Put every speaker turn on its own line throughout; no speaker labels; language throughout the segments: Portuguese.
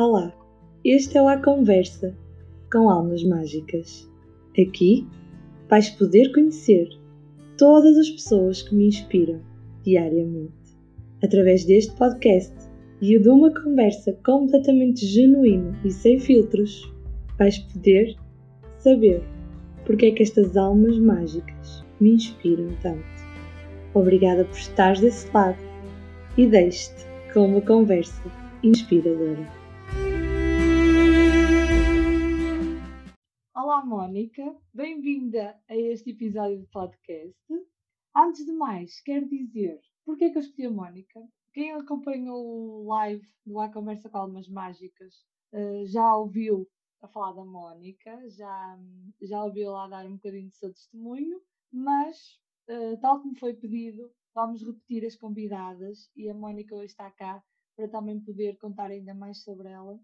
Olá, este é o A Conversa com Almas Mágicas. Aqui vais poder conhecer todas as pessoas que me inspiram diariamente. Através deste podcast e de uma conversa completamente genuína e sem filtros, vais poder saber porque é que estas almas mágicas me inspiram tanto. Obrigada por estares desse lado e deixe-te com uma conversa inspiradora. Olá, Mónica, bem-vinda a este episódio de podcast. Antes de mais, quero dizer porque é que eu escolhi a Mónica. Quem acompanhou o live do A Conversa com Almas Mágicas uh, já ouviu a falar da Mónica, já, já ouviu lá dar um bocadinho do seu testemunho, mas, uh, tal como foi pedido, vamos repetir as convidadas e a Mónica hoje está cá para também poder contar ainda mais sobre ela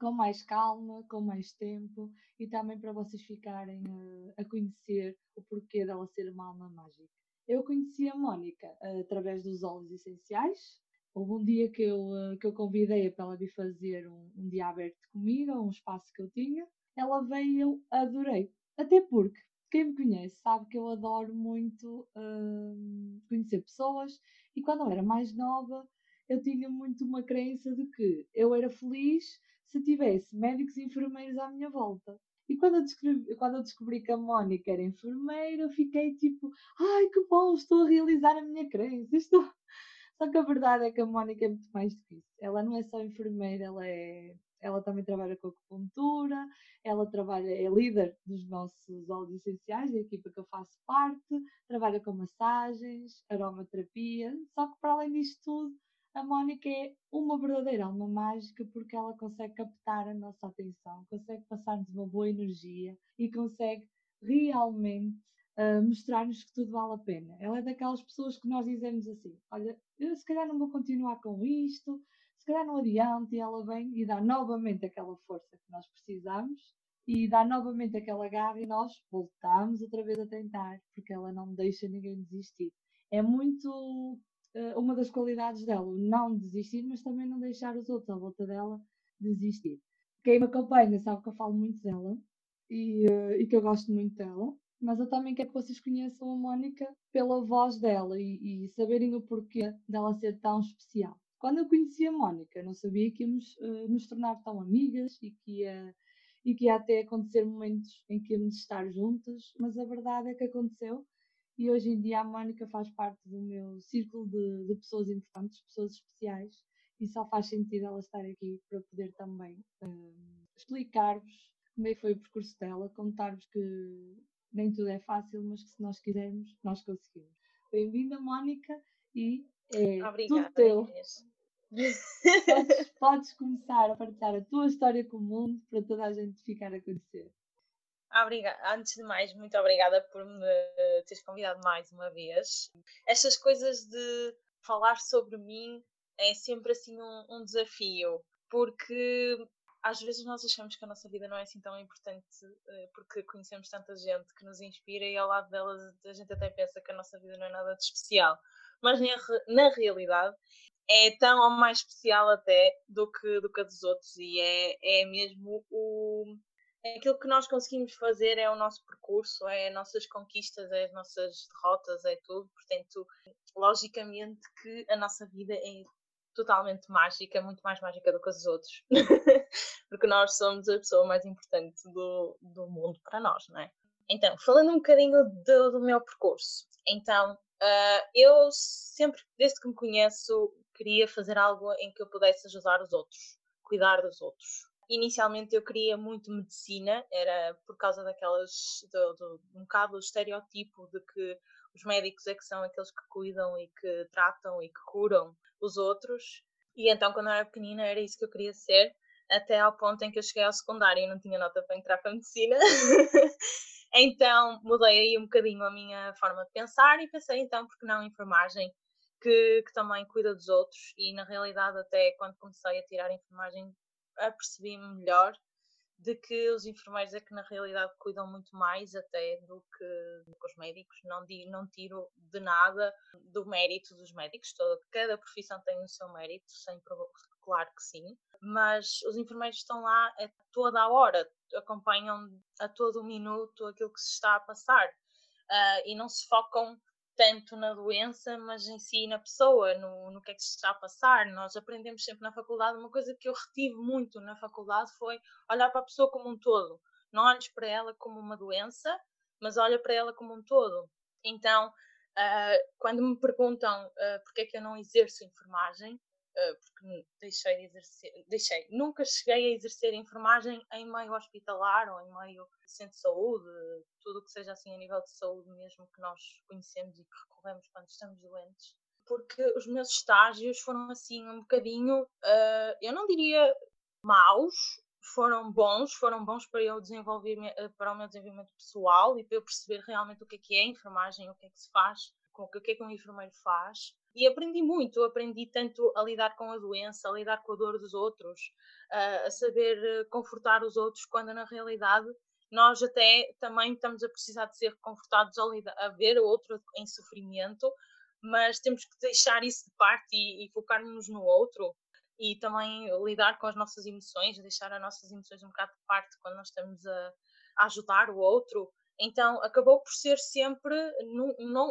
com mais calma, com mais tempo e também para vocês ficarem uh, a conhecer o porquê dela ser uma alma mágica. Eu conheci a Mónica uh, através dos óleos essenciais. Houve um dia que eu, uh, que eu convidei para ela vir fazer um, um dia aberto comigo, um espaço que eu tinha. Ela veio e eu adorei. Até porque quem me conhece sabe que eu adoro muito conhecer pessoas e quando eu era mais nova eu tinha muito uma crença de que eu era feliz se tivesse médicos e enfermeiros à minha volta. E quando eu, descobri, quando eu descobri que a Mónica era enfermeira, eu fiquei tipo, ai que bom, estou a realizar a minha crença. Estou... Só que a verdade é que a Mónica é muito mais difícil. Ela não é só enfermeira, ela é. Ela também trabalha com acupuntura, ela trabalha, é líder dos nossos óleos essenciais, da equipa que eu faço parte, trabalha com massagens, aromaterapia, só que para além disto tudo, a Mónica é uma verdadeira alma mágica porque ela consegue captar a nossa atenção, consegue passar-nos uma boa energia e consegue realmente uh, mostrar-nos que tudo vale a pena. Ela é daquelas pessoas que nós dizemos assim: Olha, eu se calhar não vou continuar com isto, se calhar não adianta, e ela vem e dá novamente aquela força que nós precisamos e dá novamente aquela garra e nós voltamos outra vez a tentar, porque ela não deixa ninguém desistir. É muito uma das qualidades dela, não desistir, mas também não deixar os outros à volta dela desistir. Quem me acompanha sabe que eu falo muito dela e, uh, e que eu gosto muito dela, mas eu também quero que vocês conheçam a Mónica pela voz dela e, e saberem o porquê dela ser tão especial. Quando eu conheci a Mónica, não sabia que íamos uh, nos tornar tão amigas e que ia e que ia até acontecer momentos em que íamos estar juntas, mas a verdade é que aconteceu e hoje em dia a Mónica faz parte do meu círculo de, de pessoas importantes, pessoas especiais, e só faz sentido ela estar aqui para poder também um, explicar-vos como é que foi o percurso dela, contar-vos que nem tudo é fácil, mas que se nós quisermos, nós conseguimos. Bem-vinda, Mónica, e é Obrigada, tudo teu. podes, podes começar a partilhar a tua história com o mundo para toda a gente ficar a conhecer.
Obrigada. Antes de mais, muito obrigada por me teres convidado mais uma vez. Estas coisas de falar sobre mim é sempre assim um, um, desafio, porque às vezes nós achamos que a nossa vida não é assim tão importante eh, porque conhecemos tanta gente que nos inspira e ao lado delas a gente até pensa que a nossa vida não é nada de especial. Mas na, realidade é tão ou mais especial até do que, do que a dos outros e é, é mesmo o, aquilo que nós conseguimos fazer é o nosso percurso, é as nossas conquistas, é as nossas derrotas, é tudo. Portanto, logicamente que a nossa vida é totalmente mágica, muito mais mágica do que os outros. Porque nós somos a pessoa mais importante do, do mundo para nós, não é? Então, falando um bocadinho do, do meu percurso. Então, uh, eu sempre, desde que me conheço, queria fazer algo em que eu pudesse ajudar os outros, cuidar dos outros inicialmente eu queria muito medicina, era por causa daquelas, do, do, um bocado do estereotipo de que os médicos é que são aqueles que cuidam e que tratam e que curam os outros. E então, quando eu era pequenina, era isso que eu queria ser, até ao ponto em que eu cheguei ao secundário e não tinha nota para entrar para a medicina. então, mudei aí um bocadinho a minha forma de pensar e pensei, então, porque não enfermagem, que, que também cuida dos outros. E, na realidade, até quando comecei a tirar enfermagem, apercebi-me melhor de que os enfermeiros é que na realidade cuidam muito mais até do que, os médicos. Não, não tiro de nada do mérito dos médicos, toda, cada profissão tem o seu mérito, sempre, claro que sim, mas os enfermeiros estão lá a toda a hora, acompanham a todo minuto aquilo que se está a passar. Uh, e não se focam tanto na doença, mas em si na pessoa, no, no que é que se está a passar. Nós aprendemos sempre na faculdade, uma coisa que eu retive muito na faculdade foi olhar para a pessoa como um todo. Não olhes para ela como uma doença, mas olha para ela como um todo. Então, uh, quando me perguntam uh, porque é que eu não exerço enfermagem, porque deixei de exercer, deixei, nunca cheguei a exercer enfermagem em meio hospitalar ou em meio centro de saúde, tudo o que seja assim a nível de saúde mesmo que nós conhecemos e que recorremos quando estamos doentes. Porque os meus estágios foram assim um bocadinho, uh, eu não diria maus, foram bons, foram bons para eu desenvolver eh, para o meu desenvolvimento pessoal e para eu perceber realmente o que é que é enfermagem, o que é que se faz, o que é que um enfermeiro faz. E aprendi muito, aprendi tanto a lidar com a doença, a lidar com a dor dos outros, a saber eh, confortar os outros, quando na realidade nós até também estamos a precisar de ser confortados a, lidar, a ver o outro em sofrimento, mas temos que deixar isso de parte e, e focar-nos no outro e também lidar com as nossas emoções, deixar as nossas emoções um bocado de parte quando nós estamos a, a ajudar o outro então acabou por ser sempre,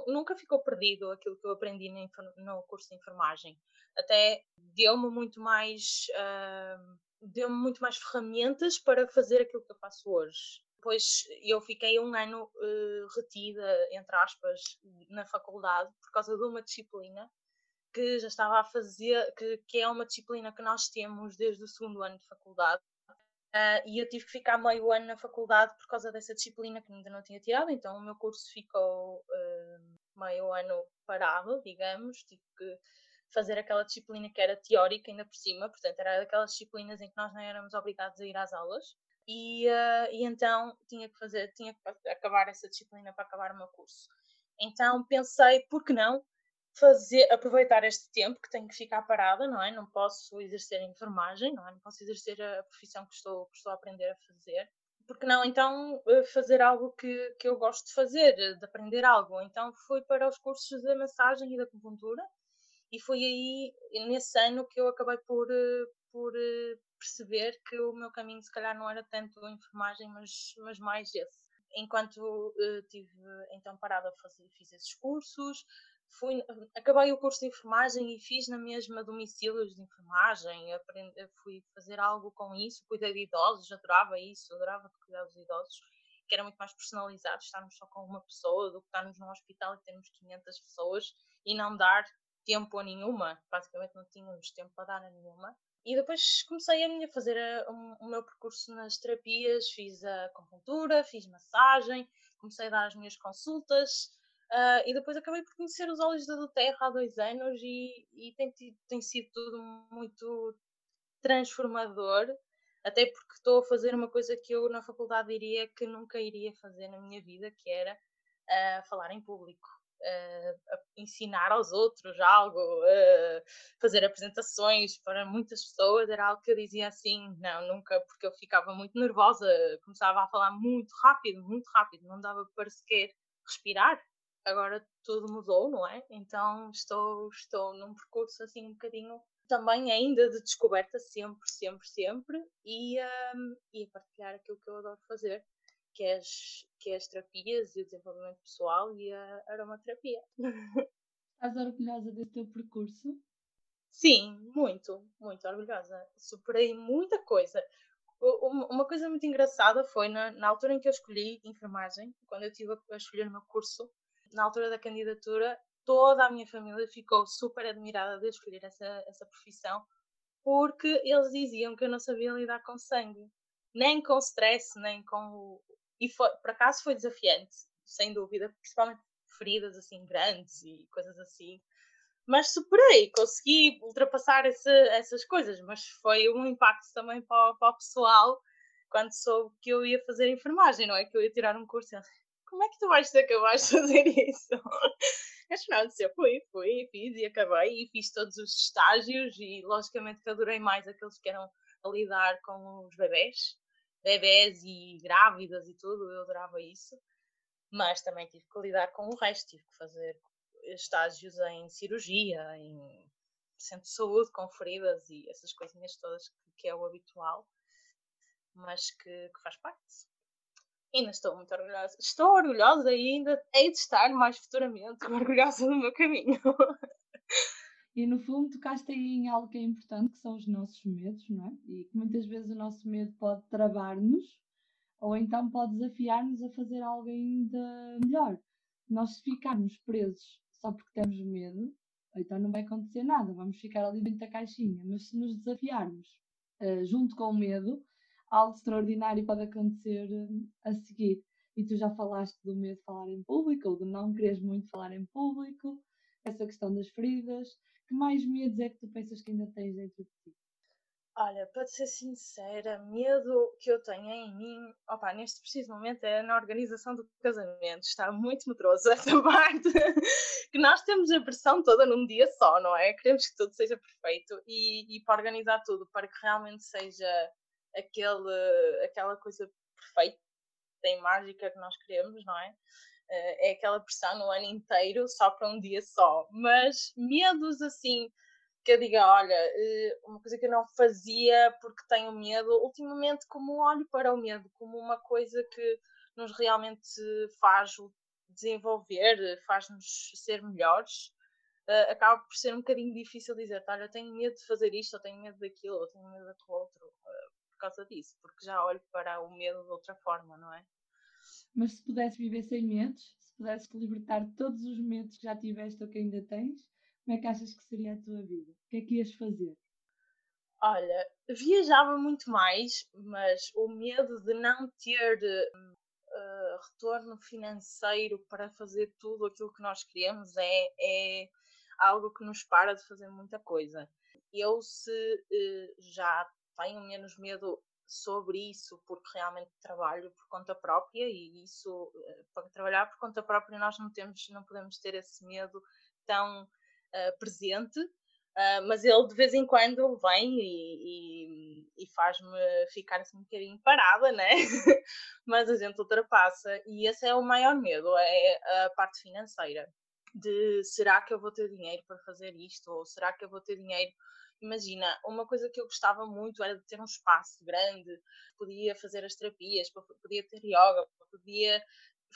nunca ficou perdido aquilo que eu aprendi no, curso de enfermagem. Até deu-me muito mais, uh, deu-me muito mais ferramentas para fazer aquilo que eu faço hoje. Depois eu fiquei um ano uh, retida, entre aspas, na faculdade por causa de uma disciplina que já estava a fazer, que, que é uma disciplina que nós temos desde o segundo ano de faculdade, Uh, e eu tive que ficar meio ano na faculdade por causa dessa disciplina que ainda não tinha tirado, então o meu curso ficou uh, meio ano parado, digamos. Tive que fazer aquela disciplina que era teórica ainda por cima, portanto, era daquelas disciplinas em que nós não éramos obrigados a ir às aulas. E, uh, e então tinha que fazer, tinha que acabar essa disciplina para acabar o meu curso. Então pensei, por que não fazer, aproveitar este tempo que tenho que ficar parada, não é? Não posso exercer a enfermagem, não é? Não posso exercer a profissão que estou, que estou a aprender a fazer. Porque não, então, eh, fazer algo que, que eu gosto de fazer, de aprender algo. Então, fui para os cursos da massagem e da acupuntura e foi aí, nesse ano, que eu acabei por, eh, por eh, perceber que o meu caminho, se calhar, não era tanto a enfermagem, mas, mas mais esse. Enquanto uh, tive então parada fazer, fiz esses cursos, fui, acabei o curso de enfermagem e fiz na mesma domicílios de enfermagem, aprendi, fui fazer algo com isso, cuidei de idosos, adorava isso, adorava cuidar dos idosos, que era muito mais personalizado, estarmos só com uma pessoa do que estarmos num hospital e termos 500 pessoas e não dar tempo a nenhuma, basicamente não tínhamos tempo para dar a nenhuma. E depois comecei a fazer a, um, o meu percurso nas terapias, fiz a acupuntura, fiz massagem, comecei a dar as minhas consultas, Uh, e depois acabei por conhecer os Olhos da Terra há dois anos e, e tem, tem sido tudo muito transformador, até porque estou a fazer uma coisa que eu na faculdade diria que nunca iria fazer na minha vida, que era uh, falar em público. Uh, ensinar aos outros algo, fazer apresentações para muitas pessoas, era algo que eu dizia assim, não, nunca, porque eu ficava muito nervosa, começava a falar muito rápido, muito rápido, não dava para sequer respirar, agora tudo mudou, não é? Então estou, estou num percurso assim um bocadinho também ainda de descoberta, sempre, sempre, sempre, e, um, e a partilhar aquilo que eu adoro fazer, que é, as, que é as terapias e o desenvolvimento pessoal e a aromaterapia.
Estás orgulhosa desse teu percurso?
Sim, muito, muito orgulhosa. Superei muita coisa. Uma coisa muito engraçada foi na, na altura em que eu escolhi enfermagem, quando eu estive a escolher o meu curso, na altura da candidatura, toda a minha família ficou super admirada de escolher essa, essa profissão, porque eles diziam que eu não sabia lidar com sangue, nem com stress, nem com. E foi, por acaso foi desafiante, sem dúvida, principalmente feridas assim grandes e coisas assim. Mas superei, consegui ultrapassar esse, essas coisas, mas foi um impacto também para, para o pessoal quando soube que eu ia fazer enfermagem, não é? Que eu ia tirar um curso como é que tu vais capaz de fazer isso? Mas pronto, eu fui, fui, fiz e acabei e fiz todos os estágios e logicamente que adorei mais aqueles que eram a lidar com os bebés, bebés e grávidas e tudo, eu adorava isso. Mas também tive que lidar com o resto, tive que fazer estágios em cirurgia, em centro de saúde, com feridas e essas coisinhas todas que, que é o habitual, mas que, que faz parte. Ainda estou muito orgulhosa. Estou orgulhosa e ainda hei de estar mais futuramente orgulhosa do meu caminho.
E no fundo tocaste aí em algo que é importante, que são os nossos medos, não é? E que muitas vezes o nosso medo pode travar-nos ou então pode desafiar-nos a fazer algo ainda melhor. Nós se ficarmos presos só porque temos medo, então não vai acontecer nada, vamos ficar ali dentro da caixinha. Mas se nos desafiarmos uh, junto com o medo, algo extraordinário pode acontecer uh, a seguir. E tu já falaste do medo de falar em público, ou de não quereres muito falar em público, essa questão das feridas. Que mais medos é que tu pensas que ainda tens dentro de ti?
Olha, para ser sincera, medo que eu tenho em mim, opa, neste preciso momento é na organização do casamento. Está muito medroso esta parte, que nós temos a pressão toda num dia só, não é? Queremos que tudo seja perfeito e, e para organizar tudo, para que realmente seja aquele, aquela coisa perfeita e mágica que nós queremos, não é? Eh, é aquela pressão no ano inteiro só para um dia só. Mas medos assim que eu diga, olha, eh, uma coisa que eu não fazia porque tenho medo, ultimamente como olho para o medo como uma coisa que nos realmente faz desenvolver, faz-nos ser melhores, uh, acaba por ser um bocadinho difícil dizer, olha, tenho medo de fazer isto, ou tenho medo daquilo, ou tenho medo daquilo outro, causa disso, porque já olho para o medo de outra forma, não é?
Mas se pudesse viver sem medos, se pudesse libertar todos os medos que já tiveste ou que ainda tens, como é que achas que seria a tua vida? O que é que ias fazer?
Olha, viajava muito mais, mas o medo de não ter uh, retorno financeiro para fazer tudo aquilo que nós queremos é, é algo que nos para de fazer muita coisa. Eu, se uh, já tenho menos medo sobre isso, porque realmente trabalho por conta própria e isso, uh, para trabalhar por conta própria, nós não, temos, não podemos ter esse medo tão uh, presente, uh, mas ele de vez em quando vem e, e, e faz-me ficar assim um bocadinho parada, né? mas a gente ultrapassa e esse é o maior medo, é a parte financeira. De será que eu vou ter dinheiro para fazer isto? Ou será que eu vou ter dinheiro imagina, uma coisa que eu gostava muito era de ter um espaço grande, podia fazer as terapias, podia ter yoga, podia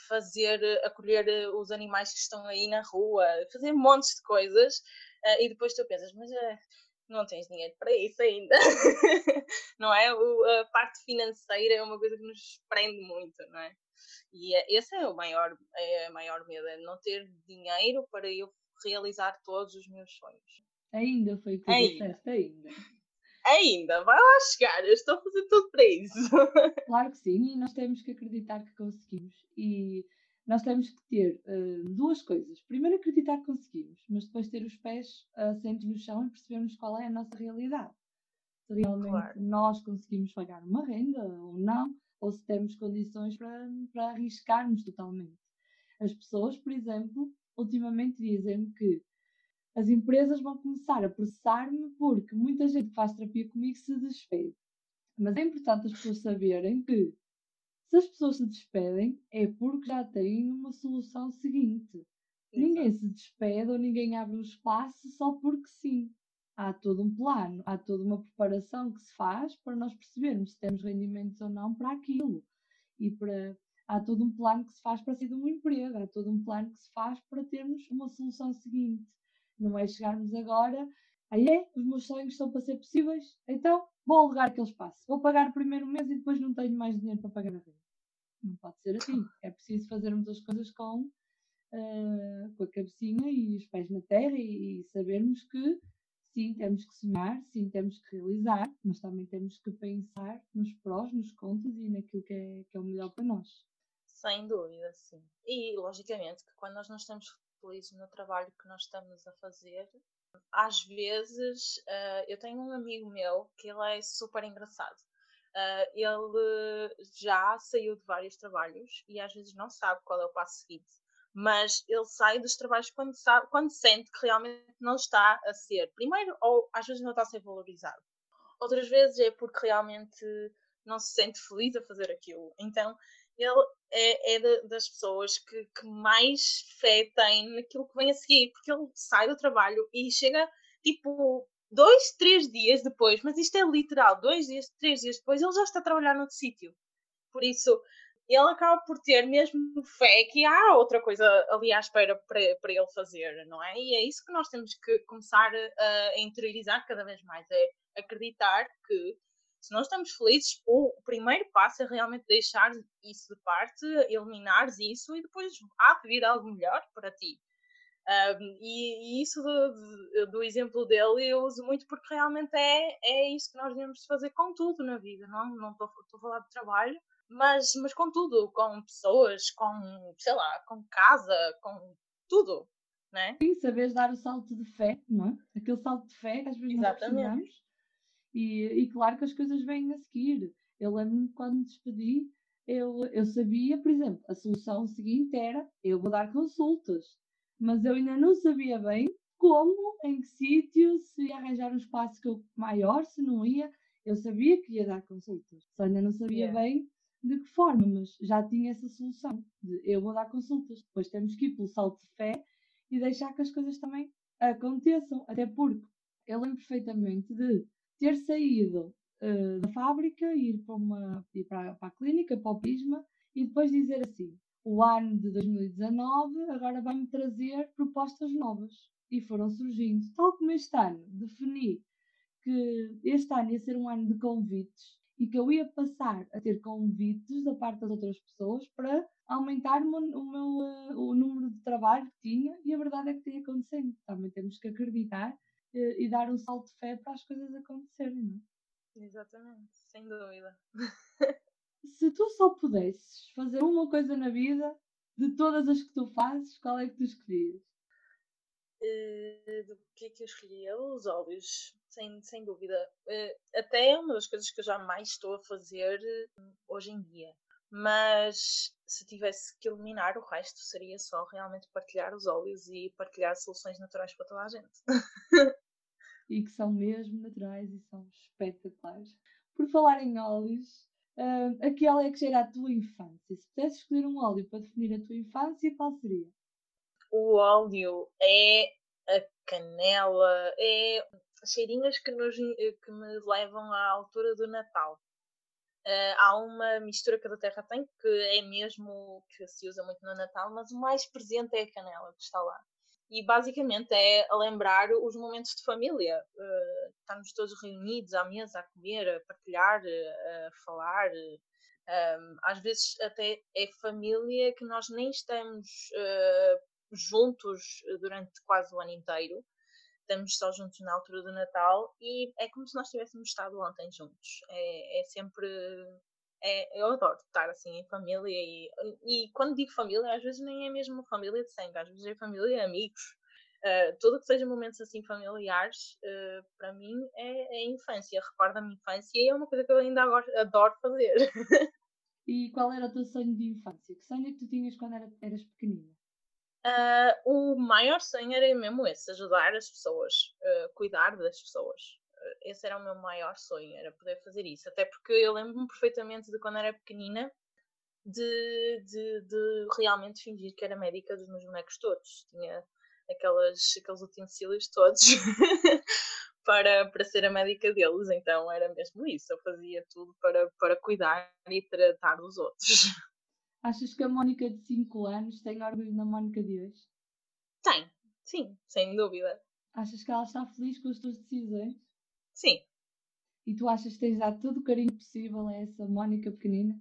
fazer, eh, acolher eh, os animais que estão aí na rua, fazer montes de coisas, uh, e depois tu pensas, mas não tens dinheiro para isso ainda, não é? O, a parte financeira é uma coisa que nos prende muito, não é? E esse é o maior, é a maior medo, é não ter dinheiro para eu realizar todos os meus sonhos.
Ainda foi o que tu disseste, ainda
ainda, vai lá chegar, eu estou a fazer tudo para isso.
Claro que sim, e nós temos que acreditar que conseguimos. E nós temos que ter uh, duas coisas. Primeiro, acreditar que conseguimos, mas depois ter os pés assentos no chão e percebermos qual é a nossa realidade. Se realmente claro. nós conseguimos pagar uma renda ou não, ou se temos condições para, para arriscarmos totalmente. As pessoas, por exemplo, ultimamente dizem que as empresas vão começar a processar-me porque muita gente que faz terapia comigo se despede. Mas é importante as pessoas saberem que se as pessoas se despedem é porque já têm uma solução seguinte. Ninguém se despede ou ninguém abre um espaço só porque sim. Há todo um plano, há toda uma preparação que se faz para nós percebermos se temos rendimentos ou não para aquilo. E para, há todo um plano que se faz para sair de um emprego, há todo um plano que se faz para termos uma solução seguinte. Não é chegarmos agora, aí é, os meus sonhos são para ser possíveis, então vou alugar aquele espaço. Vou pagar o primeiro mês e depois não tenho mais dinheiro para pagar a renda. Não pode ser assim. É preciso fazermos as coisas com, uh, com a cabecinha e os pés na terra e, e sabermos que sim, temos que sonhar, sim, temos que realizar, mas também temos que pensar nos prós, nos contras e naquilo que é, que é o melhor para nós.
Sem dúvida, sim. E, logicamente, que quando nós não estamos felizes no trabalho que nós estamos a fazer. Às vezes, uh, eu tenho um amigo meu que ele é super engraçado. Uh, ele já saiu de vários trabalhos e às vezes não sabe qual é o passo seguinte. Mas ele sai dos trabalhos quando, sabe, quando sente que realmente não está a ser, primeiro, ou às vezes não está a ser valorizado. Outras vezes é porque realmente não se sente feliz a fazer aquilo. Então, ele é, é das pessoas que, que, mais fé tem naquilo que vem a seguir, porque ele sai do trabalho e chega tipo dois, três dias depois, mas isto é literal, dois dias, três dias depois, ele já está a trabalhar noutro sítio. Por isso, ele acaba por ter mesmo fé que há outra coisa ali à espera para, para ele fazer, não é? E é isso que nós temos que começar a, a interiorizar cada vez mais, é acreditar que se nós estamos felizes, o primeiro passo é realmente deixar isso de parte, eliminares isso e depois há de vir algo melhor para ti. Um, e, e, isso do, do, exemplo dele eu uso muito porque realmente é, é isso que nós devemos fazer com tudo na vida, não estou a falar de trabalho, mas, mas com tudo, com pessoas, com, sei lá, com casa, com tudo, né?
Sim, saberes dar o salto de fé, não é? Aquele salto de fé que às vezes Exatamente. nós precisamos e, e claro que as coisas vêm a seguir. Eu lembro-me quando me despedi, eu, eu sabia, por exemplo, a solução seguinte era eu vou dar consultas, mas eu ainda não sabia bem como, em que sítio, se ia arranjar um espaço que eu, maior, se não ia. Eu sabia que ia dar consultas, só ainda não sabia yeah. bem de que forma, mas já tinha essa solução de eu vou dar consultas. Depois temos que ir pelo salto de fé e deixar que as coisas também aconteçam. Até porque eu lembro perfeitamente de ter saído uh, da fábrica, ir para, uma, ir para, para a clínica, para o Pisma, e depois dizer assim: o ano de 2019 agora vai-me trazer propostas novas. E foram surgindo. Tal como este ano, defini que este ano ia ser um ano de convites e que eu ia passar a ter convites da parte das outras pessoas para aumentar o, meu, o, meu, uh, o número de trabalho que tinha e a verdade é que tem acontecendo. Também temos que acreditar e, dar um salto de fé para as coisas acontecerem, não
é? Exatamente, sem dúvida.
Se tu só pudesses fazer uma coisa na vida, de todas as que tu fazes, qual é que tu escolhias?
Uh, do que é que eu escolhia? Os óleos, sem, sem dúvida. Uh, até é uma das coisas que eu já mais estou a fazer uh, hoje em dia. Mas se tivesse que eliminar o resto, seria só realmente partilhar os óleos e partilhar soluções naturais para toda a gente.
e que são mesmo naturais e são espetaculares. Por falar em óleos, uh, aquele é que gera a tua infância. Se pudesse escolher um óleo para definir a tua infância, qual seria?
O óleo é a canela, é cheirinhas que, nos, que me levam à altura do Natal. Uh, há uma mistura que a terra tem que é mesmo que se usa muito no Natal, mas o mais presente é a canela que está lá e basicamente é lembrar os momentos de família. Uh, estamos todos reunidos à mesa a comer, a partilhar, a falar. Um, às vezes até é família que nós nem estamos uh, juntos durante quase o ano inteiro. Estamos só juntos na altura do Natal e é como se nós tivéssemos estado ontem juntos. É, é sempre é, eu adoro estar assim em família e, e quando digo família, às vezes nem é mesmo família de sangue, às vezes é família amigos. Uh, tudo que seja momentos assim familiares, uh, para mim é, é infância, recorda a minha infância e é uma coisa que eu ainda agora adoro fazer.
e qual era o teu sonho de infância? Que sonho é que tu tinhas quando era, eras pequenina?
Uh, o maior sonho era mesmo esse, ajudar as pessoas, cuidar das pessoas esse era o meu maior sonho, era poder fazer isso. Até porque eu lembro-me perfeitamente de quando era pequenina de, de, de, realmente fingir que era médica dos meus bonecos todos. Tinha aquelas, aqueles utensílios todos para, para ser a médica deles, então era mesmo isso. Eu fazia tudo para, para cuidar e tratar dos outros.
Achas que a Mónica de 5 anos tem orgulho na Mónica de hoje?
Tem, sim, sem dúvida.
Achas que ela está feliz com as tuas decisões?
Sim.
E tu achas que tens dado todo o carinho possível a essa Mónica pequenina?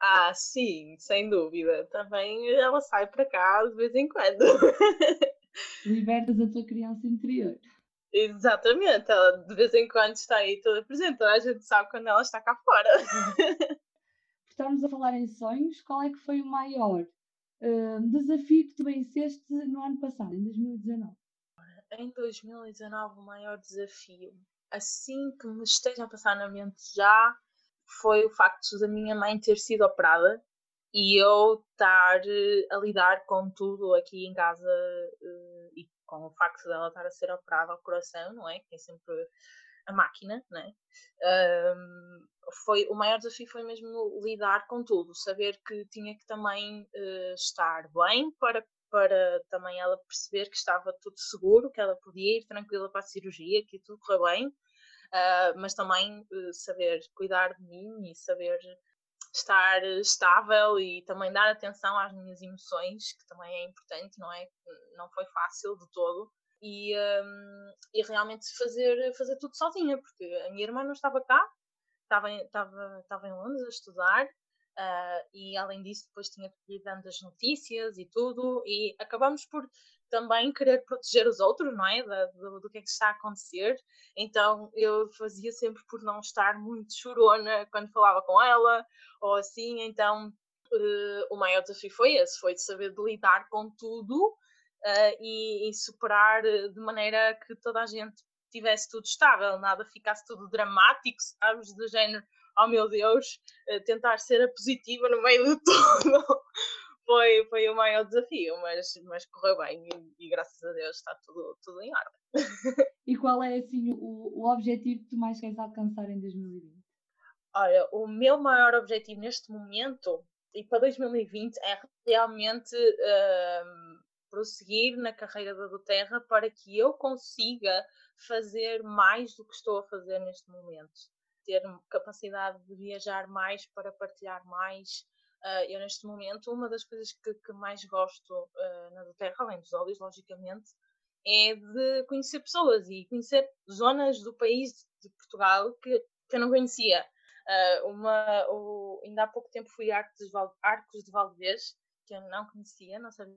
Ah, sim, sem dúvida. Também ela sai para cá de vez em quando.
Libertas a tua criança interior.
Exatamente, ela de vez em quando está aí toda presente. A gente sabe quando ela está cá fora.
Estamos a falar em sonhos. Qual é que foi o maior uh, desafio que tu venceste no ano passado, em 2019?
Em 2019, o maior desafio assim que me esteja a passar na mente já foi o facto da minha mãe ter sido operada e eu estar eh, a lidar com tudo aqui em casa uh, e com o facto dela estar a ser operada ao coração, não é? Que é sempre a máquina, né? Um, foi o maior desafio foi mesmo lidar com tudo, saber que tinha que também uh, estar bem para para também ela perceber que estava tudo seguro, que ela podia ir tranquila para a cirurgia, que tudo correu bem, uh, mas também uh, saber cuidar de mim e saber estar estável e também dar atenção às minhas emoções, que também é importante, não é? Não foi fácil de todo. E, um, e realmente fazer, fazer tudo sozinha, porque a minha irmã não estava cá, estava, estava, estava em Londres a estudar Uh, e além disso, depois tinha que ir dando as notícias e tudo, e acabamos por também querer proteger os outros, não é? Do, do, que é que está a acontecer. Então eu fazia sempre por não estar muito chorona quando falava com ela, ou assim. Então uh, o maior desafio foi esse: foi de saber de lidar com tudo uh, e, e superar de maneira que toda a gente tivesse tudo estável, nada ficasse tudo dramático, sabes? Do género oh meu Deus, eh, tentar ser a positiva no meio de tudo. foi, foi o maior desafio, mas, mas correu bem e, e graças a Deus está tudo, tudo em ordem.
e qual é assim o, o objetivo que tu mais queres alcançar em 2020?
Olha, o meu maior objetivo neste momento e para 2020 é realmente uh, prosseguir na carreira da Doterra para que eu consiga fazer mais do que estou a fazer neste momento ter capacidade de viajar mais para partilhar mais. Uh, eu, neste momento, uma das coisas que, que mais gosto uh, na do Terra, além dos óleos, logicamente, é de conhecer pessoas e conhecer zonas do país de Portugal que, que eu não conhecia. Uh, uma, o, ainda há pouco tempo fui a Arcos, de Valdez, que eu não conhecia, não sabia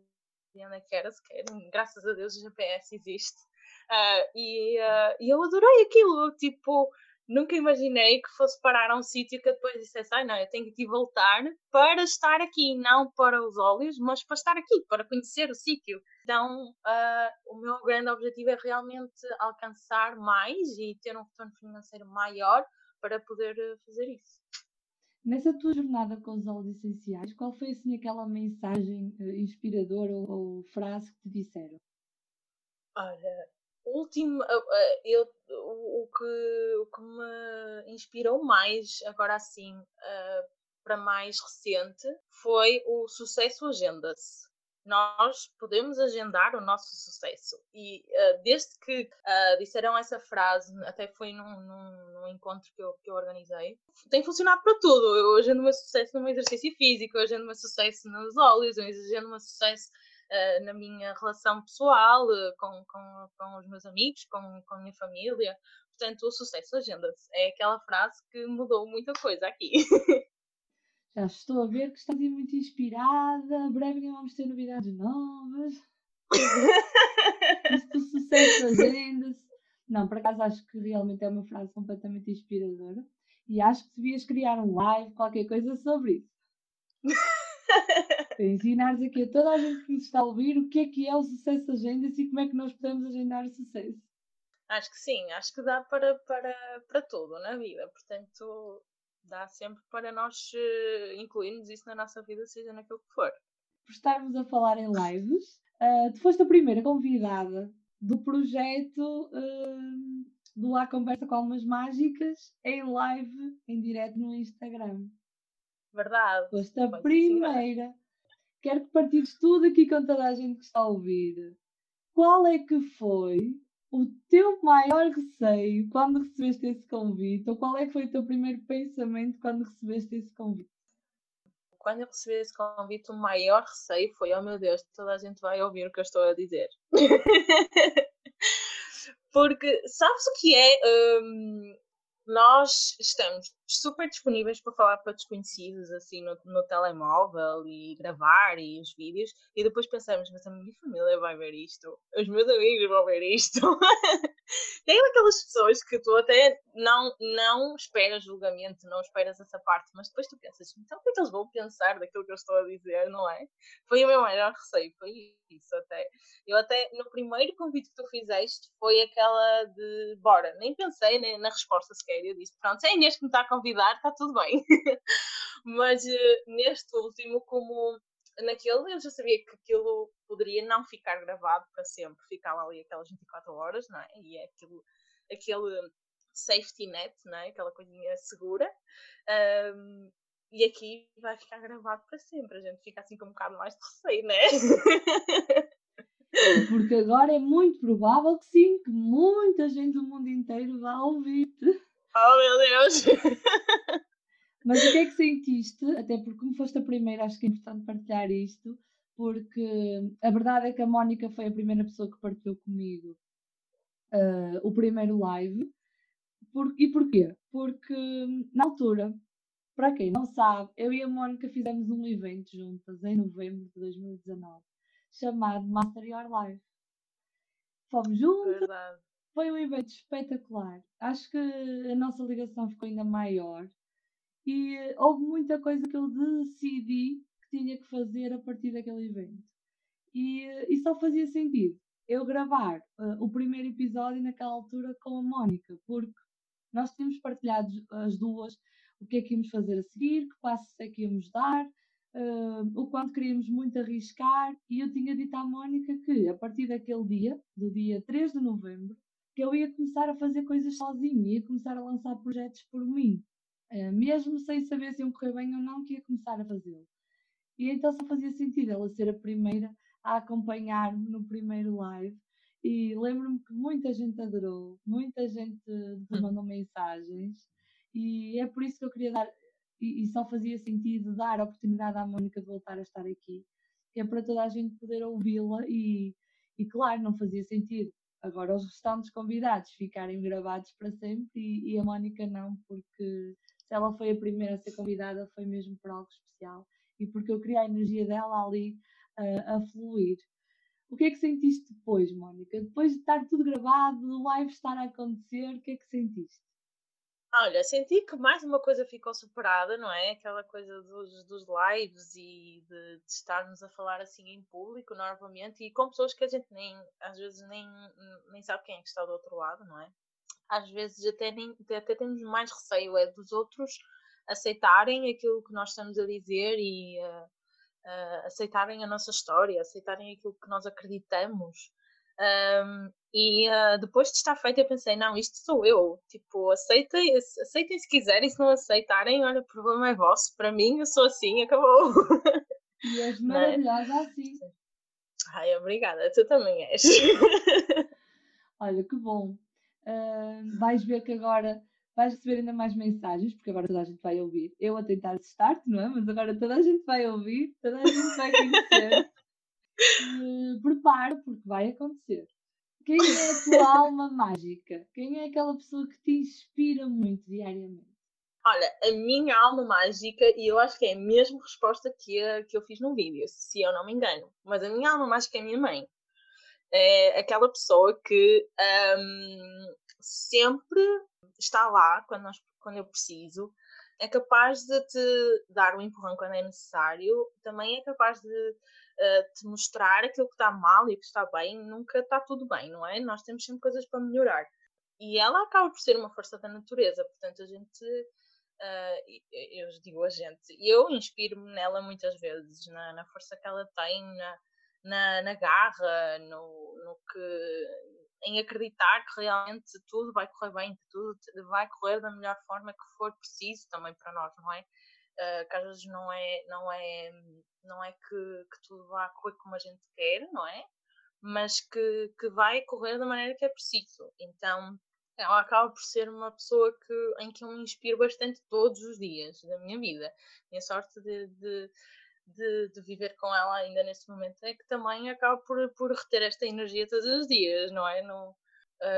onde é que era sequer. Graças a Deus o GPS existe. Uh, e, uh, e eu adorei aquilo, tipo, nunca imaginei que fosse parar a um sítio que depois dissesse, ai não, eu tenho que voltar para estar aqui, não para os olhos, mas para estar aqui, para conhecer o sítio. Então, uh, o meu grande objetivo é realmente alcançar mais e ter um retorno financeiro maior para poder ah, fazer isso.
Nessa tua jornada com os óleos essenciais, qual foi assim aquela mensagem uh, inspiradora ou, ou frase que te disseram?
Olha, último, eu, o, que, o que me inspirou mais, agora assim, para mais recente, foi o sucesso agenda-se. Nós podemos agendar o nosso sucesso. E uh, desde que uh, disseram essa frase, até foi num, num, num, encontro que eu, que eu organizei, tem funcionado para tudo. Eu agendo o meu sucesso no meu exercício físico, eu agendo o meu sucesso nos óleos, eu agendo o meu sucesso uh, na minha relação pessoal, uh, com, com, com os meus amigos, com, com a minha família. Portanto, o sucesso agenda-se. É aquela frase que mudou muita coisa aqui.
Já estou a ver que estás muito inspirada. Breve vamos ter novidades novas. Isto sucesso agenda-se. Não, por acaso acho que realmente é uma frase completamente inspiradora. E acho que devias criar um live, qualquer coisa sobre isso. Para ensinares aqui a toda a gente que nos está a ouvir o que é que é o sucesso agenda e como é que nós podemos agendar o sucesso.
Acho que sim, acho que dá para, para, para tudo na vida, portanto dá sempre para nós uh, incluirmos isso na nossa vida, seja naquilo que for.
Por estarmos a falar em lives, uh, tu foste a primeira convidada do projeto uh, do A Conversa com Almas Mágicas em live, em direto no Instagram.
Verdade.
Foste a primeira. Quero que partilhes tudo aqui com toda a gente que está a ouvir. Qual é que foi o teu maior receio quando recebeste esse convite? Ou qual é que foi o teu primeiro pensamento quando recebeste esse convite?
Quando eu recebi esse convite, o maior receio foi: oh meu Deus, toda a gente vai ouvir o que eu estou a dizer. Porque sabes o que é? Um, nós estamos super disponíveis para falar para desconhecidos assim no, no, telemóvel e gravar e os vídeos e depois pensamos, mas a minha família vai ver isto, os meus amigos vão ver isto. Tem aquelas pessoas que tu até não, não esperas julgamento, não esperas essa parte, mas depois tu pensas, então o que é que eles vão pensar daquilo que eu estou a dizer, não é? Foi o meu maior receio, foi isso até. Eu até, no primeiro convite que tu fizeste, foi aquela de, bora, nem pensei nem na resposta sequer, eu disse, pronto, é Inês que me está a convidar, está tudo bem. mas uh, neste último, como naquele eu já sabia que aquilo poderia não ficar gravado para sempre, ficava ali aquelas 24 horas, não é? E é aquilo, aquele safety net, não é? aquela coisinha segura. Um, e aqui vai ficar gravado para sempre. A gente fica assim com um bocado mais de receio, né?
Porque agora é muito provável que sim, que muita gente do mundo inteiro vá ouvir-te.
Oh meu Deus!
Mas o que é que sentiste? Até porque, como foste a primeira, acho que é importante partilhar isto, porque a verdade é que a Mónica foi a primeira pessoa que partilhou comigo uh, o primeiro live. Por, e porquê? Porque na altura, para quem não sabe, eu e a Mónica fizemos um evento juntas em novembro de 2019 chamado Master Your Life. Fomos juntos, Verdade. Foi um evento espetacular. Acho que a nossa ligação ficou ainda maior e houve muita coisa que eu decidi que tinha que fazer a partir daquele evento. E, e só fazia sentido eu gravar uh, o primeiro episódio naquela altura com a Mónica, porque nós tínhamos partilhado as duas o que é que íamos fazer a seguir, que passos é que íamos dar, uh, o quanto queríamos muito arriscar, e eu tinha dito à Mónica que a partir daquele dia, do dia 3 de novembro, que eu ia começar a fazer coisas sozinha, ia começar a lançar projetos por mim, uh, mesmo sem saber se iam correr bem ou não, que ia começar a fazê-lo. E então só fazia sentido ela ser a primeira a acompanhar-me no primeiro live. E lembro-me que muita gente adorou, muita gente hum. mandou mensagens, e é por isso que eu queria dar e, e só fazia sentido dar a oportunidade à Mónica de voltar a estar aqui, que é para toda a gente poder ouvi-la e, e claro, não fazia sentido agora os restantes convidados ficarem gravados para sempre e, e, a Mónica não, porque se ela foi a primeira a ser convidada foi mesmo por algo especial e porque eu queria a energia dela ali uh, a fluir. O que é que sentiste depois, Mónica? Depois de estar tudo gravado, o live estar a acontecer, o que é que sentiste?
Olha, senti que mais uma coisa ficou superada, não é? Aquela coisa dos, dos lives e de, de, estarmos a falar assim em público novamente e com pessoas que a gente nem, às vezes nem, nem sabe quem é que está do outro lado, não é? Às vezes até, nem, até temos mais receio é dos outros aceitarem aquilo que nós estamos a dizer e uh, uh, aceitarem a nossa história, aceitarem aquilo que nós acreditamos. Um, e uh, depois de estar feito, eu pensei: não, isto sou eu. Tipo, aceitem, aceitem se quiserem, se não aceitarem, olha, o problema é vosso. Para mim, eu sou assim, acabou.
E és é? maravilhosa assim.
Ai, obrigada, tu também és.
olha, que bom. Uh, vais ver que agora vais receber ainda mais mensagens, porque agora toda a gente vai ouvir. Eu a tentar start, não é? Mas agora toda a gente vai ouvir, toda a gente vai conhecer. preparo, porque vai acontecer. Quem é a tua alma mágica? Quem é aquela pessoa que te inspira muito diariamente?
Olha, a minha alma mágica, e eu acho que é a mesma resposta que, a, que eu fiz no vídeo, se eu não me engano, mas a minha alma mágica é a minha mãe. É aquela pessoa que um, sempre está lá quando, nós, quando eu preciso, é capaz de te dar um empurrão quando é necessário, também é capaz de uh, te mostrar aquilo que está mal e que está bem, nunca está tudo bem, não é? Nós temos sempre coisas para melhorar. E ela acaba por ser uma força da natureza, portanto a gente, uh, eu digo a gente, eu inspiro-me nela muitas vezes, na, na, força que ela tem, na, na, na garra, no, no que em acreditar que realmente tudo vai correr bem, que tudo vai correr da melhor forma que for preciso também para nós, não é? Uh, que às vezes não é, não é, não é que, que tudo vá correr como a gente quer, não é? Mas que, que vai correr da maneira que é preciso. Então, ela acaba por ser uma pessoa que, em que eu me inspiro bastante todos os dias da minha vida. Minha sorte de, de de, de, viver com ela ainda nesse momento é que também acaba por, por reter esta energia todos os dias, não é? Não,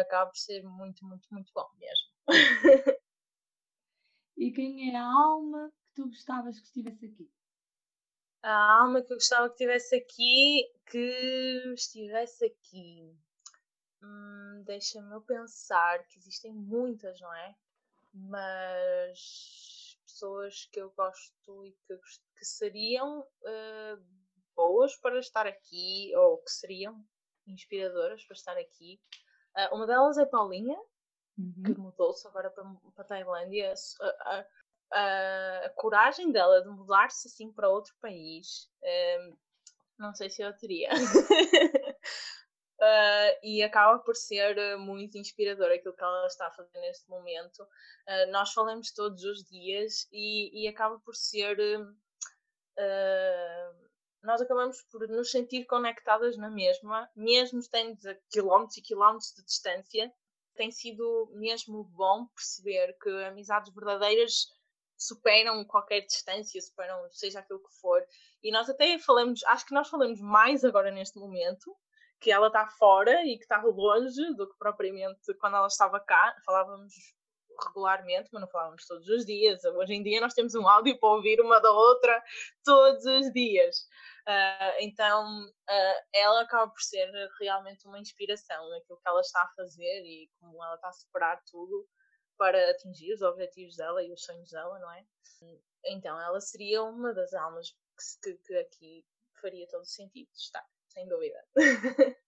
acaba por ser muito, muito, muito bom mesmo.
e quem é a alma tu gostavas que estivesse aqui?
A alma que eu gostava que estivesse aqui, que estivesse aqui. Hum, Deixa-me eu pensar que existem muitas, não é? Mas pessoas que eu gosto e que, que seriam uh, boas para estar aqui ou que seriam inspiradoras para estar aqui. Uh, uma delas é Paulinha, uhum. que mudou-se agora para, para a Tailândia. A, a, coragem dela de mudar-se assim para outro país, um, não sei se eu teria. Uh, e acaba por ser uh, muito inspirador aquilo que ela está a fazer neste momento. Uh, nós falamos todos os dias e, e acaba por ser. nós acabamos por nos sentir conectadas na mesma, mesmo estando a quilómetros e quilómetros de distância. Tem sido mesmo bom perceber que amizades verdadeiras superam qualquer distância, superam seja aquilo que for. E nós até falamos, acho que nós falamos mais agora neste momento, que ela está fora e que está longe do que propriamente quando ela estava cá. Falávamos regularmente, mas não falávamos todos os dias. Hoje em dia nós temos um áudio para ouvir uma da outra todos os dias. Uh, então uh, ela acaba por ser realmente uma inspiração naquilo que ela está a fazer e como ela está a superar tudo para atingir os objetivos dela e os sonhos dela, não é? Então ela seria uma das almas que, que, que aqui faria todo o sentido de estar sem dúvida.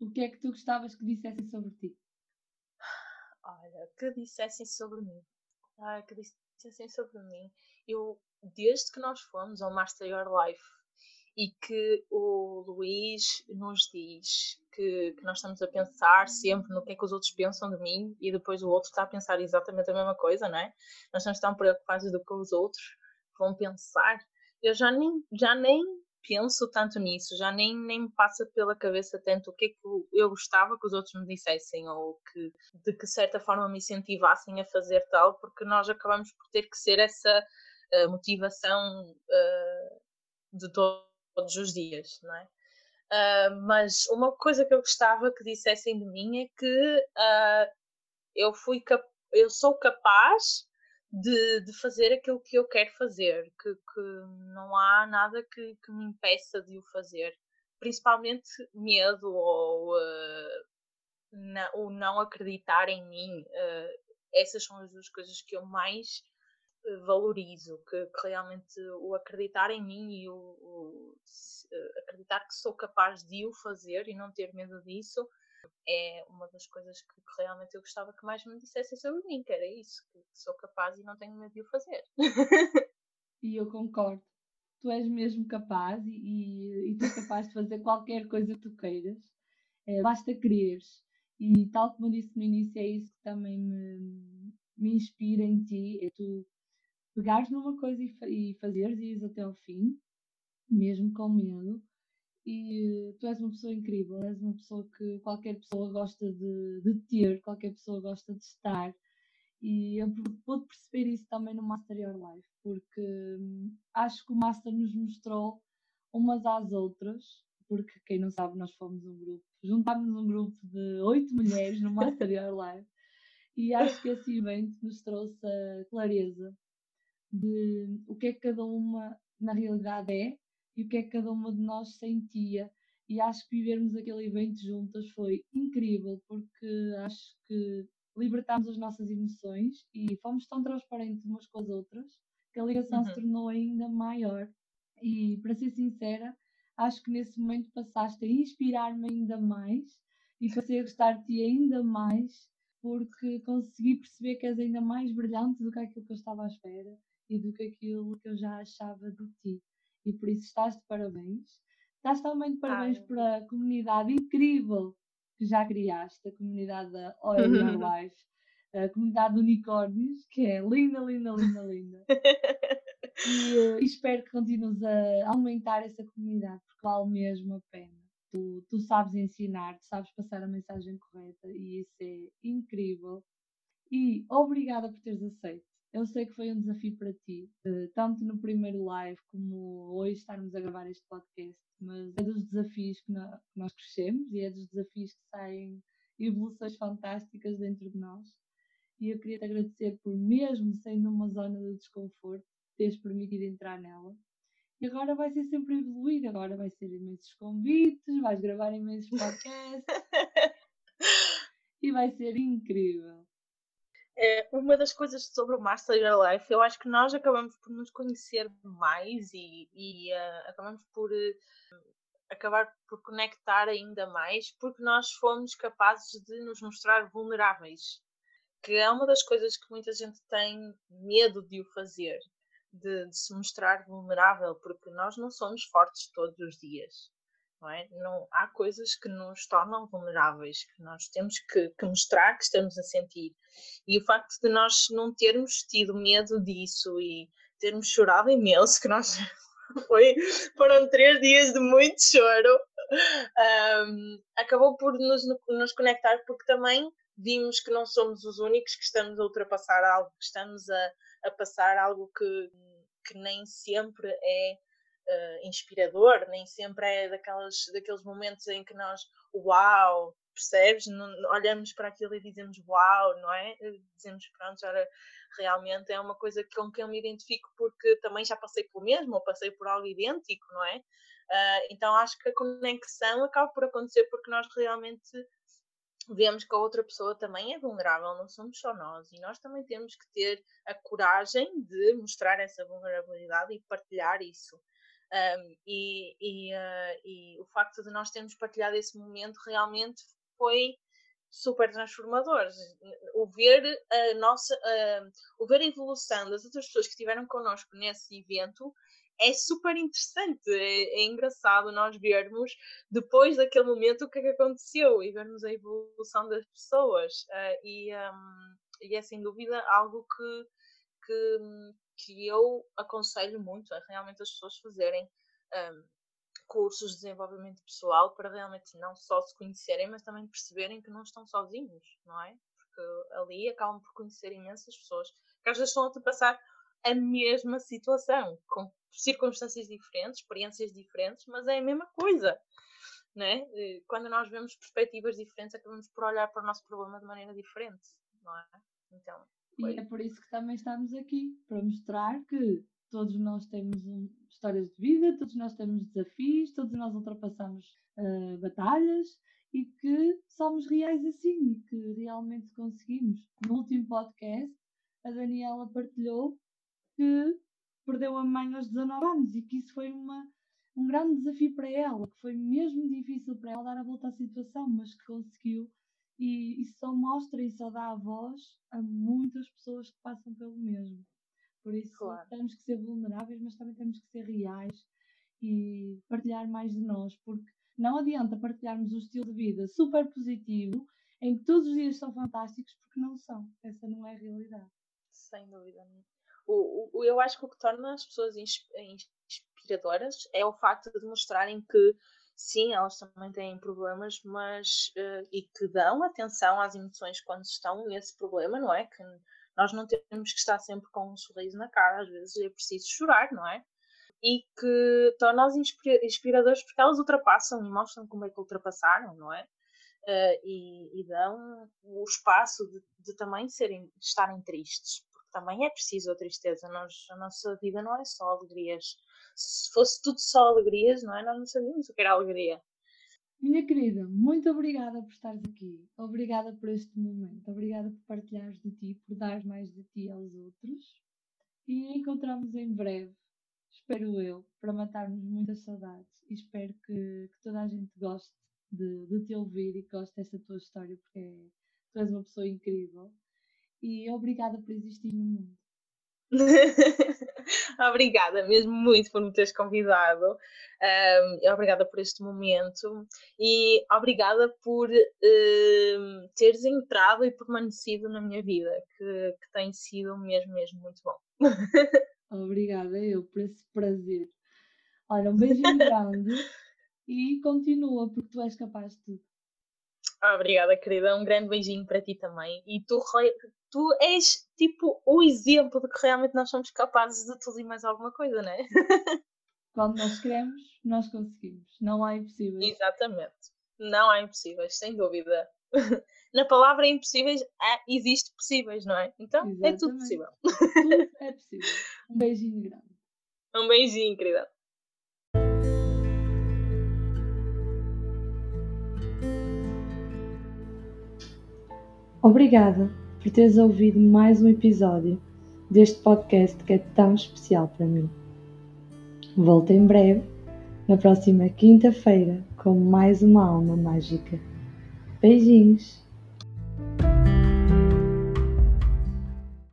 o que é que tu gostavas que dissessem sobre ti?
Olha, que dissessem sobre mim. Ah, que dissessem sobre mim. Eu, desde que nós fomos ao Master Your Life e que o Luís nos diz que, que, nós estamos a pensar sempre no que é que os outros pensam de mim e depois o outro está a pensar exatamente a mesma coisa, não é? Nós estamos tão preocupados do que os outros vão pensar. Eu já nem, já nem penso tanto nisso, já nem, nem me passa pela cabeça tanto o que é que eu gostava que os outros me dissessem ou que de que certa forma me incentivassem a fazer tal, porque nós acabamos por ter que ser essa uh, motivação uh, de todos os dias, não é? Uh, mas uma coisa que eu gostava que dissessem de mim é que eu fui eu sou capaz de, de fazer aquilo que eu quero fazer, que, que não há nada que, que me impeça de o fazer. Principalmente medo ou uh, na, o não acreditar em mim. Uh, essas são as duas coisas que eu mais uh, valorizo, que, que, realmente o acreditar em mim e o, o acreditar que sou capaz de o fazer e não ter medo disso é uma das coisas que, que, realmente eu gostava que mais me dissessem sobre mim, que era isso, que sou capaz e não tenho medo de o fazer.
e eu concordo. Tu és mesmo capaz e, e, e tu és capaz de fazer qualquer coisa que tu queiras. É, basta quereres. E tal como eu disse no início, é isso que também me, me inspira em ti. É tu pegares numa coisa e, e fazeres e ires até ao fim, mesmo com medo e tu és uma pessoa incrível, és uma pessoa que qualquer pessoa gosta de, de ter, qualquer pessoa gosta de estar. E eu pude perceber isso também no Master Your Life, porque hum, acho que o Master nos mostrou umas às outras, porque quem não sabe, nós fomos um grupo, juntámos um grupo de oito mulheres no Master Your Life, e acho que esse evento nos trouxe a clareza de o que é que cada uma na realidade é e o que é que cada uma de nós sentia. E acho que vivermos aquele evento juntas foi incrível, porque acho que libertámos as nossas emoções e fomos tão transparentes umas com as outras que a ligação uhum. se tornou ainda maior. E para ser sincera, acho que nesse momento passaste a inspirar-me ainda mais e passei a gostar de ti ainda mais porque consegui perceber que és ainda mais brilhante do que aquilo que eu estava à espera e do que aquilo que eu já achava de ti e por isso estás de parabéns. Estás também de parabéns ah, para a comunidade incrível que já criaste, a comunidade da Oil Your Life, a comunidade de unicórnios, que é linda, linda, linda, linda. e uh, espero que continues a aumentar essa comunidade, porque vale mesmo a pena. Tu, tu sabes ensinar, tu sabes passar a mensagem correta e isso é incrível. E obrigada por teres aceito eu sei que foi um desafio para ti, eh, tanto no primeiro live como hoje estarmos a gravar este podcast, mas é dos desafios que nós crescemos e é dos desafios que saem evoluções fantásticas dentro de nós. E eu queria te agradecer por, mesmo sendo uma zona de desconforto, teres permitido entrar nela. E agora vai ser sempre evoluir, agora vai ser imensos convites, vais gravar imensos podcasts e vai ser incrível.
É, uma das coisas sobre o Master Your Life, eu acho que nós acabamos por nos conhecer mais e, e uh, acabamos por uh, acabar por conectar ainda mais porque nós fomos capazes de nos mostrar vulneráveis, que é uma das coisas que muita gente tem medo de o fazer, de, de se mostrar vulnerável, porque nós não somos fortes todos os dias. Não, é? não há coisas que nos tornam vulneráveis, que nós temos que, que, mostrar que estamos a sentir. E o facto de nós não termos tido medo disso e termos chorado imenso, que nós foi, foram três dias de muito choro, um, acabou por nos, nos conectar porque também vimos que não somos os únicos que estamos a ultrapassar algo, que estamos a, a passar algo que, que nem sempre é uh, inspirador, nem sempre é daquelas, daqueles momentos em que nós, uau, percebes? Não, olhamos para aquilo e dizemos uau, não é? Dizemos, pronto, olha, realmente é uma coisa com que eu me identifico porque também já passei pelo mesmo, ou passei por algo idêntico, não é? Uh, então acho que a conexão acaba por acontecer porque nós realmente vemos que a outra pessoa também é vulnerável, não somos só nós, e nós também temos que ter a coragem de mostrar essa vulnerabilidade e partilhar isso. Um, e, e, uh, e, o facto de nós termos partilhado esse momento realmente foi super transformador. O ver a nossa, uh, o ver a evolução das outras pessoas que estiveram connosco nesse evento é super interessante, é, é, engraçado nós vermos depois daquele momento o que é que aconteceu e vermos a evolução das pessoas. Uh, e, um, e é sem dúvida algo que, que, que eu aconselho muito a realmente as pessoas fazerem. Um, cursos de desenvolvimento pessoal para realmente não só se conhecerem, mas também perceberem que não estão sozinhos, não é? Porque ali acabam por conhecer imensas pessoas que às vezes estão a passar a mesma situação, com circunstâncias diferentes, experiências diferentes, mas é a mesma coisa. Né? Quando nós vemos perspectivas diferentes, acabamos por olhar para o nosso problema de maneira diferente, não é? Então,
foi... E é por isso que também estamos aqui, para mostrar que todos nós temos um, histórias de vida, todos nós temos desafios, todos nós ultrapassamos uh, batalhas e que somos reais assim e que realmente conseguimos. No último podcast, a Daniela partilhou que perdeu a mãe aos 19 anos e que isso foi uma, um grande desafio para ela, que foi mesmo difícil para ela dar a volta à situação, mas que conseguiu. E isso só mostra e só dá a voz a muitas pessoas que passam pelo mesmo. Por isso claro. temos que ser vulneráveis, mas também temos que ser reais e partilhar mais de nós, porque não adianta partilharmos um estilo de vida super positivo em que todos os dias são fantásticos, porque não são. Essa não é a realidade.
Sem dúvida o, o, eu acho que o que torna as pessoas inspiradoras é o facto de mostrarem que sim, elas também têm problemas, mas uh, e que dão atenção às emoções quando estão nesse problema, não é? Que nós não temos que estar sempre com um sorriso na cara, às vezes é preciso chorar, não é? E que torna-as inspiradoras porque elas ultrapassam e mostram como é que ultrapassaram, não é? Uh, e, e, dão o espaço de, de também serem, de estarem tristes, também é preciso a tristeza. Nós, a nossa vida não é só alegrias. Se fosse tudo só alegrias, não é? Nós não sabíamos o que era alegria.
Minha querida, muito obrigada por estares aqui. Obrigada por este momento. Obrigada por partilhares de ti, por dar mais de ti aos outros. E encontramos em breve, espero eu, para matarmos muitas saudades. E espero que, que toda a gente goste de, de te ouvir e que goste desta tua história, porque é, tu és uma pessoa incrível e obrigada por existir no mundo.
obrigada mesmo muito por me teres convidado, um, obrigada por este momento e obrigada por um, teres entrado e permanecido na minha vida, que, que tem sido mesmo, mesmo muito bom.
obrigada eu por esse prazer. Olha, um beijinho grande e continua, porque tu és capaz de tudo.
Obrigada, querida. Um grande beijinho para ti também. E tu tu és tipo o exemplo de que realmente nós somos capazes de tudo e mais alguma coisa, não é?
Quando nós queremos, nós conseguimos. Não há impossíveis.
Exatamente. Não há impossíveis, sem dúvida. Na palavra impossíveis há, existe possíveis, não é? Então Exatamente. é tudo possível.
Tudo é possível. Um beijinho grande.
Um beijinho, querida.
Obrigada por teres ouvido mais um episódio deste podcast que é tão especial para mim. Volto em breve, na próxima quinta-feira, com mais uma alma mágica. Beijinhos!